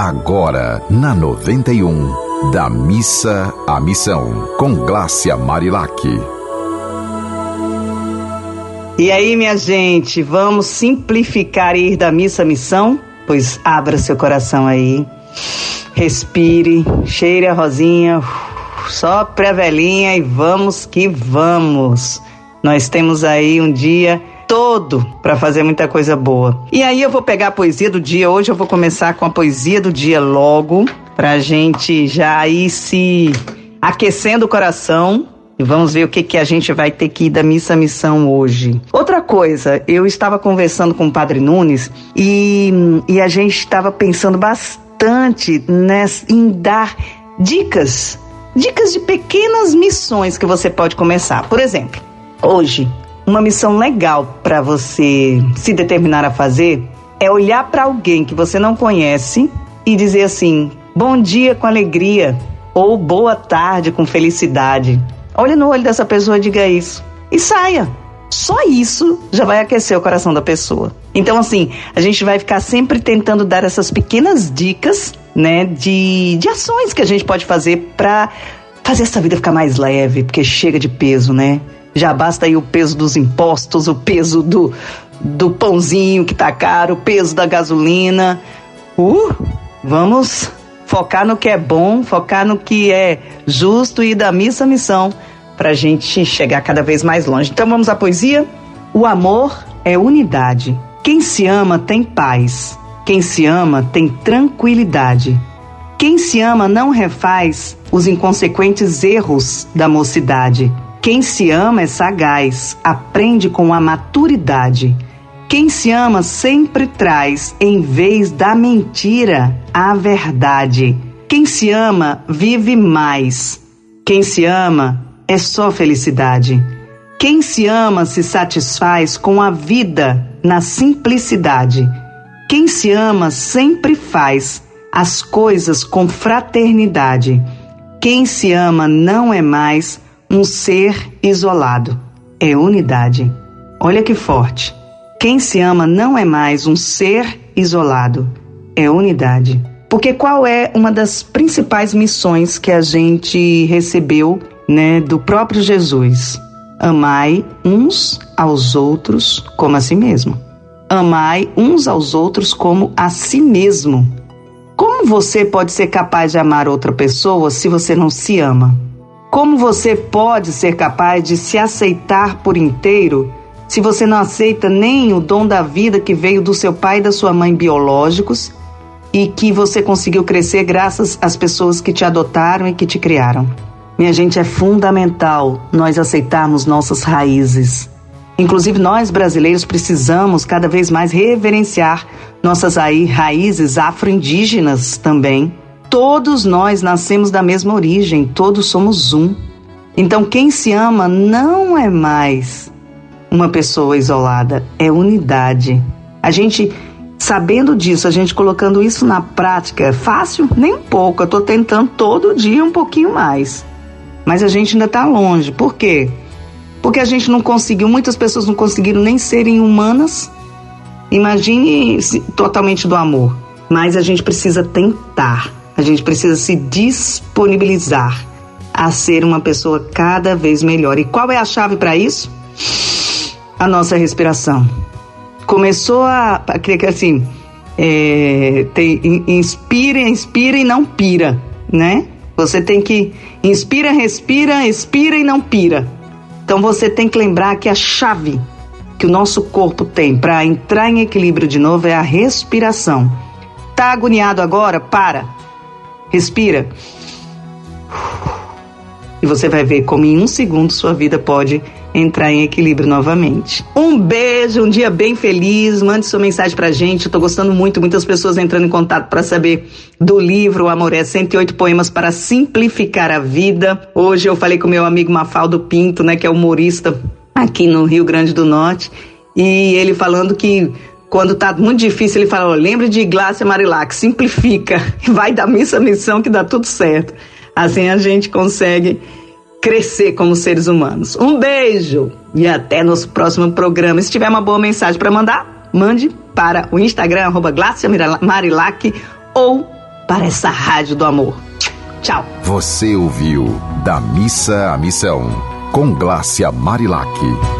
Agora, na 91, da missa à missão, com Glácia Marilac. E aí, minha gente, vamos simplificar e ir da missa à missão? Pois abra seu coração aí, respire, cheire a rosinha, sopre a velhinha e vamos que vamos. Nós temos aí um dia todo para fazer muita coisa boa. E aí eu vou pegar a poesia do dia. Hoje eu vou começar com a poesia do dia logo, pra gente já ir se aquecendo o coração. E vamos ver o que, que a gente vai ter que ir da missa missão hoje. Outra coisa, eu estava conversando com o Padre Nunes e, e a gente estava pensando bastante nessa, em dar dicas, dicas de pequenas missões que você pode começar. Por exemplo, hoje uma missão legal para você se determinar a fazer é olhar para alguém que você não conhece e dizer assim: bom dia com alegria ou boa tarde com felicidade. Olhe no olho dessa pessoa e diga isso. E saia. Só isso já vai aquecer o coração da pessoa. Então, assim, a gente vai ficar sempre tentando dar essas pequenas dicas, né, de, de ações que a gente pode fazer para fazer essa vida ficar mais leve, porque chega de peso, né? Já basta aí o peso dos impostos, o peso do, do pãozinho que tá caro, o peso da gasolina. Uh, vamos focar no que é bom, focar no que é justo e da missa à missão para a gente chegar cada vez mais longe. Então vamos à poesia? O amor é unidade. Quem se ama tem paz. Quem se ama tem tranquilidade. Quem se ama não refaz os inconsequentes erros da mocidade. Quem se ama é sagaz, aprende com a maturidade. Quem se ama sempre traz, em vez da mentira, a verdade. Quem se ama vive mais. Quem se ama é só felicidade. Quem se ama se satisfaz com a vida na simplicidade. Quem se ama sempre faz as coisas com fraternidade. Quem se ama não é mais um ser isolado, é unidade. Olha que forte. Quem se ama não é mais um ser isolado, é unidade. Porque qual é uma das principais missões que a gente recebeu, né, do próprio Jesus? Amai uns aos outros como a si mesmo. Amai uns aos outros como a si mesmo. Como você pode ser capaz de amar outra pessoa se você não se ama? Como você pode ser capaz de se aceitar por inteiro se você não aceita nem o dom da vida que veio do seu pai e da sua mãe biológicos e que você conseguiu crescer graças às pessoas que te adotaram e que te criaram? Minha gente, é fundamental nós aceitarmos nossas raízes. Inclusive, nós brasileiros precisamos cada vez mais reverenciar nossas aí, raízes afro-indígenas também Todos nós nascemos da mesma origem, todos somos um. Então, quem se ama não é mais uma pessoa isolada, é unidade. A gente, sabendo disso, a gente colocando isso na prática, é fácil? Nem um pouco. Eu estou tentando todo dia um pouquinho mais. Mas a gente ainda está longe. Por quê? Porque a gente não conseguiu, muitas pessoas não conseguiram nem serem humanas. Imagine totalmente do amor. Mas a gente precisa tentar. A gente precisa se disponibilizar a ser uma pessoa cada vez melhor. E qual é a chave para isso? A nossa respiração. Começou a. assim. É, tem, inspira, inspira e não pira, né? Você tem que inspira, respira, expira e não pira. Então você tem que lembrar que a chave que o nosso corpo tem para entrar em equilíbrio de novo é a respiração. Tá agoniado agora? Para. Respira. E você vai ver como em um segundo sua vida pode entrar em equilíbrio novamente. Um beijo, um dia bem feliz. Mande sua mensagem pra gente. Eu tô gostando muito, muitas pessoas entrando em contato para saber do livro O Amor é 108 poemas para simplificar a vida. Hoje eu falei com meu amigo Mafaldo Pinto, né, que é humorista aqui no Rio Grande do Norte, e ele falando que quando tá muito difícil, ele fala: oh, lembre de Glácia Marilac, simplifica, vai da missa à missão que dá tudo certo. Assim a gente consegue crescer como seres humanos. Um beijo e até nosso próximo programa. Se tiver uma boa mensagem para mandar, mande para o Instagram, arroba Marilac ou para essa rádio do amor. Tchau. Você ouviu Da Missa à Missão, com Glácia Marilac.